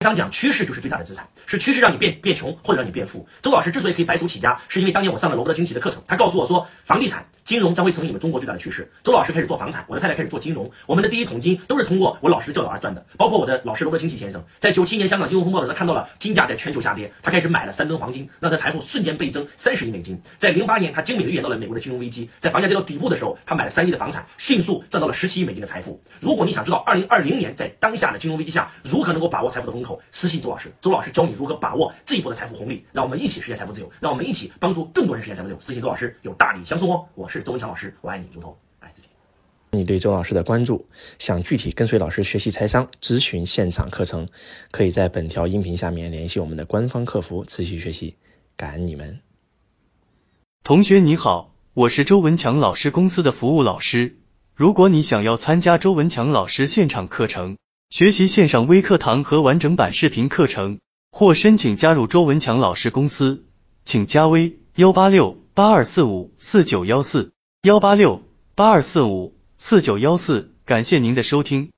商讲趋势就是最大的资产，是趋势让你变变穷或者让你变富。周老师之所以可以白手起家，是因为当年我上了罗伯特清崎的课程，他告诉我说，房地产、金融将会成为你们中国最大的趋势。周老师开始做房产，我的太太开始做金融，我们的第一桶金都是通过我老师的教导而赚的。包括我的老师罗伯清崎先生，在九七年香港金融风暴的时候，他看到了金价在全球下跌，他开始买了三吨黄金，让他财富瞬间倍增三十亿美金。在零八年，他精美的预言到了美国的金融危机，在房价跌到底部的时候，他买了三亿的房产，迅速赚到了十七亿美金的财富。如果你想知道二零二零年在当下的金融危机下如何能够把握财富的风口，私信周老师。周老师教你如何把握这一波的财富红利，让我们一起实现财富自由，让我们一起帮助更多人实现财富自由。私信周老师有大礼相送哦！我是周文强老师，我爱你如同爱自己。你对周老师的关注，想具体跟随老师学习财商、咨询现场课程，可以在本条音频下面联系我们的官方客服持续学习。感恩你们，同学你好，我是周文强老师公司的服务老师。如果你想要参加周文强老师现场课程，学习线上微课堂和完整版视频课程，或申请加入周文强老师公司，请加微幺八六八二四五四九幺四幺八六八二四五四九幺四。感谢您的收听。